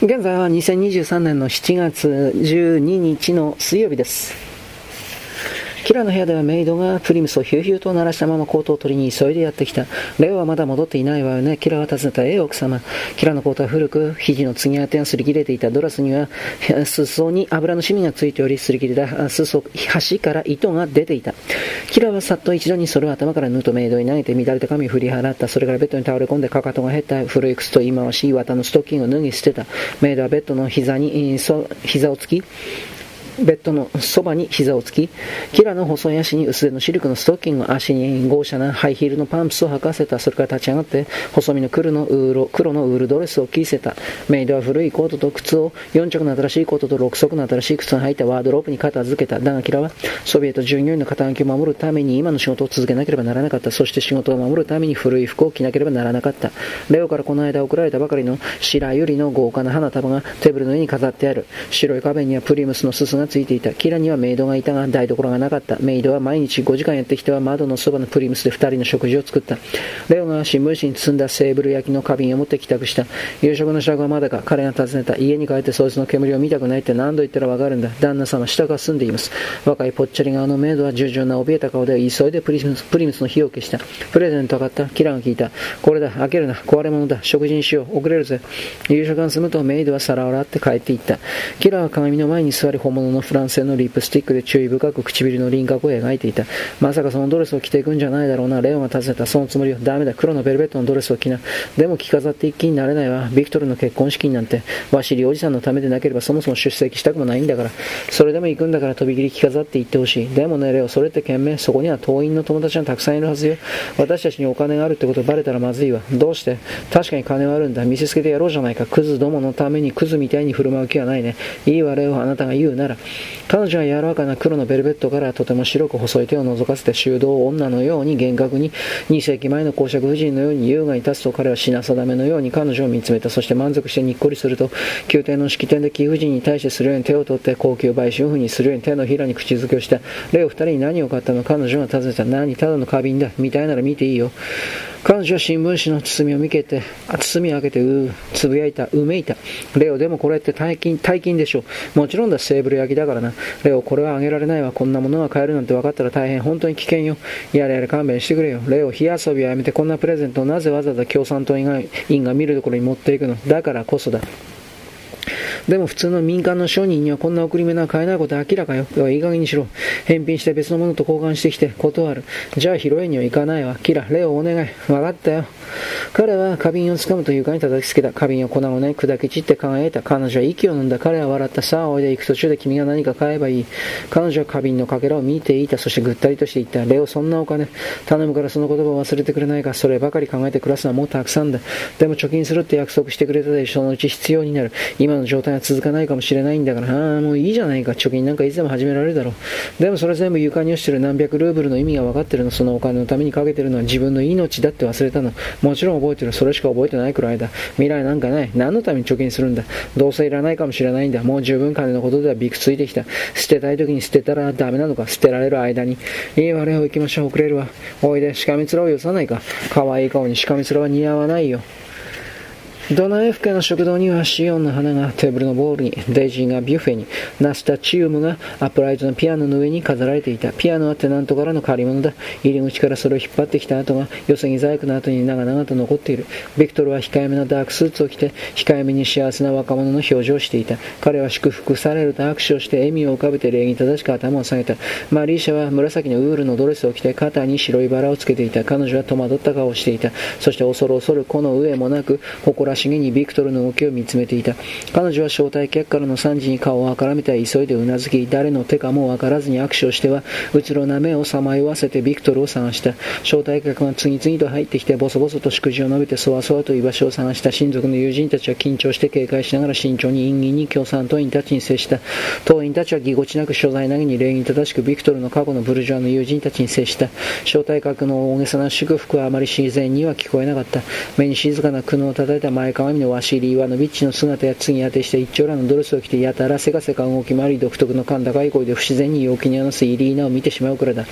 現在は2023年の7月12日の水曜日です。キラの部屋ではメイドがプリムスをヒューヒューと鳴らしたままコートを取りに急いでやってきた。レオはまだ戻っていないわよね。キラは尋ねた、ええ奥様。キラのコートは古く、肘の継ぎ当てが擦り切れていた。ドラスには、裾に油のシミがついており、擦り切れた裾、端から糸が出ていた。キラはさっと一度にそれを頭から縫うとメイドに投げて乱れた髪を振り払った。それからベッドに倒れ込んでかかとが減った。古い靴と言い回し、綿のストッキングを脱ぎ捨てた。メイドはベッドの膝に、膝をつき、ベッドのそばに膝をつき、キラの細い足に薄手のシルクのストッキング、足に豪奢なハイヒールのパンプスを履かせた。それから立ち上がって、細身の黒のウール黒のウールドレスを着せた。メイドは古いコートと靴を、4着の新しいコートと6足の新しい靴を履いたワードロープに片付けた。だがキラは、ソビエト従業員の肩書きを守るために今の仕事を続けなければならなかった。そして仕事を守るために古い服を着なければならなかった。レオからこの間送られたばかりの白百合の豪華な花束がテーブルの上に飾ってある。白い壁にはプリムスのすすがついていた。キラにはメイドがいたが台所がなかった。メイドは毎日5時間やってきては窓のそばのプリムスで2人の食事を作った。レオが新聞紙に包んだセーブル焼きの花瓶を持って帰宅した。夕食の支度はまだか彼が尋ねた。家に帰ってそいつの煙を見たくないって何度言ったらわかるんだ。旦那様、下が住んでいます。若いぽっちゃり側のメイドは従順な怯えた顔で急いでプリムスプリムスの火を消した。プレゼント買った。キラが聞いた。これだ、開けるな。壊れ物だ。食事にしよう。遅れるぜ。夕食が済むとメイドは皿を洗って帰っていった。キラは鏡の前に座り本物ののフランス製のリップスティックで注意深く唇の輪郭を描いていた。まさかそのドレスを着ていくんじゃないだろうな。レオンが尋ねた。そのつもりは。ダメだ。黒のベルベットのドレスを着な。でも着飾って一気になれないわ。ビクトルの結婚式になんて、ワシリおじさんのためでなければそもそも出席したくもないんだから。それでも行くんだからとびきり着飾って行ってほしい。でもね、レオ、それって懸命。そこには党員の友達がたくさんいるはずよ。私たちにお金があるってことバレたらまずいわ。どうして？確かに金はあるんだ。見せつけてやろうじゃないか。クズどものためにクズみたいに振る舞う気はないね。いいわ、レオ、あなたが言うなら。彼女は柔らかな黒のベルベットからとても白く細い手を覗かせて修道女のように厳格に2世紀前の公爵夫人のように優雅に立つと彼は品定めのように彼女を見つめたそして満足してにっこりすると宮廷の式典で貴婦人に対してするように手を取って高級売春婦にするように手のひらに口づけをした例を二人に何を買ったの彼女が尋ねた何ただの花瓶だみたいなら見ていいよ彼女は新聞紙の包みを見けて、包みを開けて、うつぶやいた、うめいた。レオ、でもこれって大金、大金でしょう。もちろんだ、セーブル焼きだからな。レオ、これはあげられないわ。こんなものは買えるなんて分かったら大変、本当に危険よ。やれやれ勘弁してくれよ。レオ、火遊びはやめて、こんなプレゼントをなぜわざわざ共産党員が見るところに持っていくのだからこそだ。でも普通の民間の商人にはこんな送り目は買えないことは明らかよ。いい加減にしろ。返品して別のものと交換してきて断る。じゃあ披露宴には行かないわ。キラ、レオお願い。わかったよ。彼は花瓶を掴むと床に叩きつけた。花瓶を粉々に砕き散って輝いた。彼女は息を飲んだ。彼は笑った。さあ、おいで行く途中で君が何か買えばいい。彼女は花瓶のかけらを見ていた。そしてぐったりとしていった。レオ、そんなお金。頼むからその言葉を忘れてくれないか。そればかり考えて暮らすのはもうたくさんだ。でも貯金するって約束してくれたでそのうち必要になる。今の状態続かないかもしれないんだから、ああ、もういいじゃないか。貯金なんかいつでも始められるだろう。でもそれ全部床に落ちてる何百ルーブルの意味が分かってるの。そのお金のためにかけてるのは自分の命だって忘れたの。もちろん覚えてる。それしか覚えてないくらいだ。未来なんかない。何のために貯金するんだ。どうせいらないかもしれないんだ。もう十分金のことではびくついてきた。捨てたい時に捨てたらダメなのか。捨てられる間に。いいわ、レオ行きましょう。遅れるわ。おいで、しかめつらをよさないか。可愛い顔にしかめつらは似合わないよ。ドナエフ家の食堂にはシオンの花がテーブルのボールに、デイジーがビュッフェに、ナスタチウムがアップライトのピアノの上に飾られていた。ピアノはテナントからの借り物だ。入り口からそれを引っ張ってきた跡が、寄せ木細工の床に長々と残っている。ビクトルは控えめなダークスーツを着て、控えめに幸せな若者の表情をしていた。彼は祝福されると握手をして笑みを浮かべて礼儀正しく頭を下げた。マリーシャは紫のウールのドレスを着て肩に白いバラをつけていた。彼女は戸惑った顔をしていた。そして恐る恐るこの上もなく、誇らしげにビクトルの動きを見つめていた。彼女は招待客からの3時に顔をあからめて急いでうなずき、誰の手かもわからずに握手をしては、うつろな目をさまよわせてビクトルを探した。招待客が次々と入ってきて、ボソボソと祝辞を述べて、そわそわと居場所を探した親族の友人たちは緊張して警戒しながら慎重に陰儀に共産党員たちに接した。党員たちはぎこちなく所在投げに礼儀正しくビクトルの過去のブルジョアの友人たちに接した。招待客の大げさな祝福はあまり自然には聞こえなかった。目に静かな苦悩を叩いた前かがみのワシリー・イワノビッチの姿や次に当てして一丁羅のドレスを着てやたらせかせか動き回り独特の甲高い声で不自然に陽気に話すイリーナを見てしまうからだ。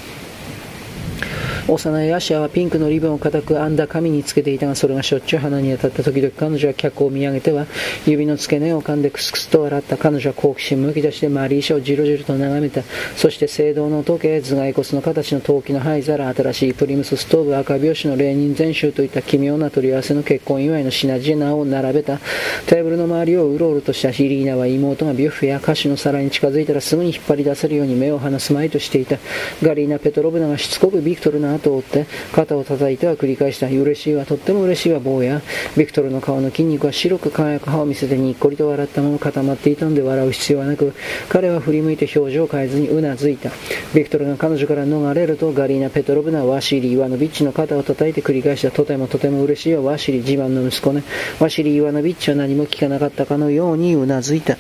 幼いアシアはピンクのリボンを固く編んだ髪につけていたがそれがしょっちゅう鼻に当たった時々彼女は客を見上げては指の付け根を噛んでクスクスと笑った彼女は好奇心むき出してマリーシャをじろじろと眺めたそして聖堂の時計頭蓋骨の形の陶器の灰皿新しいプリムスストーブ赤拍子のレーニン全集といった奇妙な取り合わせの結婚祝いの品々を並べたテーブルの周りをうろうろとしたヒリーナは妹がビュッフェや菓子の皿に近づいたらすぐに引っ張り出せるように目を離すまいとしていたガリーナ・ペトロブナがしつこくビクトルの後を追って肩を叩いては繰り返した。嬉しいわとっても嬉しいわ坊や。ビクトルの顔の筋肉は白く輝く歯を見せてにっこりと笑ったまま固まっていたので笑う必要はなく彼は振り向いて表情を変えずにうなずいた。ビクトルが彼女から逃れるとガリーナ・ペトロブナワシリー・イワノビッチの肩を叩いて繰り返した。とてもとても嬉しいわワシリー自慢の息子ね。ワシリー・イワノビッチは何も聞かなかったかのようにうなずいた。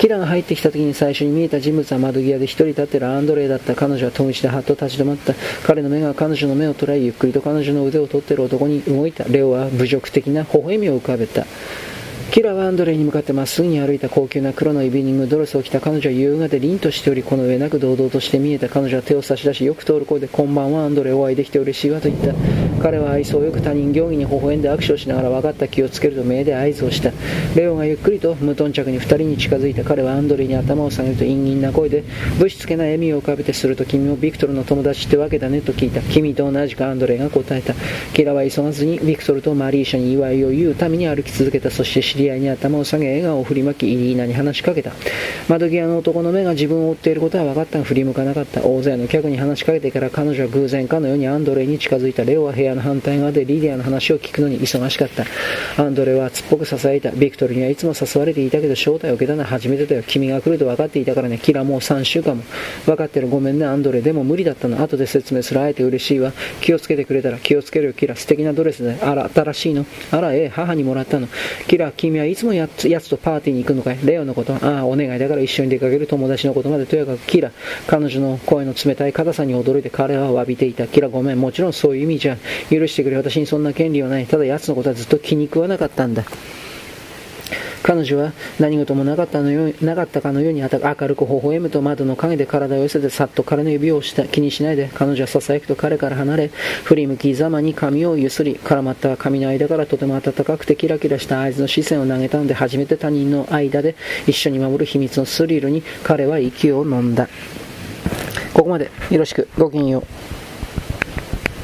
キラが入ってきた時に最初に見えた人物は窓際で一人立ってるアンドレイだった彼女は戸口でハッと立ち止まった。彼の目が彼女の目を捉えゆっくりと彼女の腕を取っている男に動いた。レオは侮辱的な微笑みを浮かべた。キラはアンドレイに向かってまっすぐに歩いた高級な黒のイビニングドレスを着た彼女は優雅で凛としておりこの上なく堂々として見えた彼女は手を差し出しよく通る声でこんばんはアンドレイお会いできて嬉しいわと言った。彼は愛想よく他人行儀に微笑んで握手をしながら分かった気をつけると目で合図をした。レオがゆっくりと無頓着に二人に近づいた彼はアンドレイに頭を下げると陰陰な声でぶしつけな笑みを浮かべてすると君もビクトルの友達ってわけだねと聞いた。君と同じくアンドレイが答えた。キラは急がずにビクトルとマリーシャに祝いを言うために歩き続けたそして知り合いに頭を下げ笑顔を振りまきイリーナに話しかけた。窓際の男の目が自分を追っていることは分かったが振り向かなかった。大勢の客に話しかけてから彼女は偶然かのようにアンドレイに近づいた。レオは部屋アの反対側でリディアの話を聞くのに忙しかった。アンドレは熱っぽく支えた。ビクトルにはいつも誘われていたけど招待を受けたのは初めてだよ。君が来ると分かっていたからね。キラもう3週間も。分かってるごめんね。アンドレでも無理だったの。後で説明する。あえて嬉しいわ。気をつけてくれたら。気をつけるよ。キラ素敵なドレスであら新しいの。あらええ。母にもらったの。キラ君はいつもやつやつとパーティーに行くのかい？レオのこと。ああ、お願いだから一緒に出かける。友達のことまで。とやかくキラ。彼女の声の冷たい硬さに驚いて彼は詫びていた。キラごめん、もちろんそういう意味じゃ。許してくれ、私にそんな権利はない。ただ奴のことはずっと気に食わなかったんだ。彼女は何事もなかったのよなかったかのように明るく微笑むと窓の陰で体を寄せてさっと彼の指をした。気にしないで。彼女はささやくと彼から離れ振り向きざまに髪をゆすり絡まった髪の間からとても暖かくてキラキラした合図の視線を投げたので初めて他人の間で一緒に守る秘密のスリルに彼は息を飲んだ。ここまでよろしく。ごきげんよう。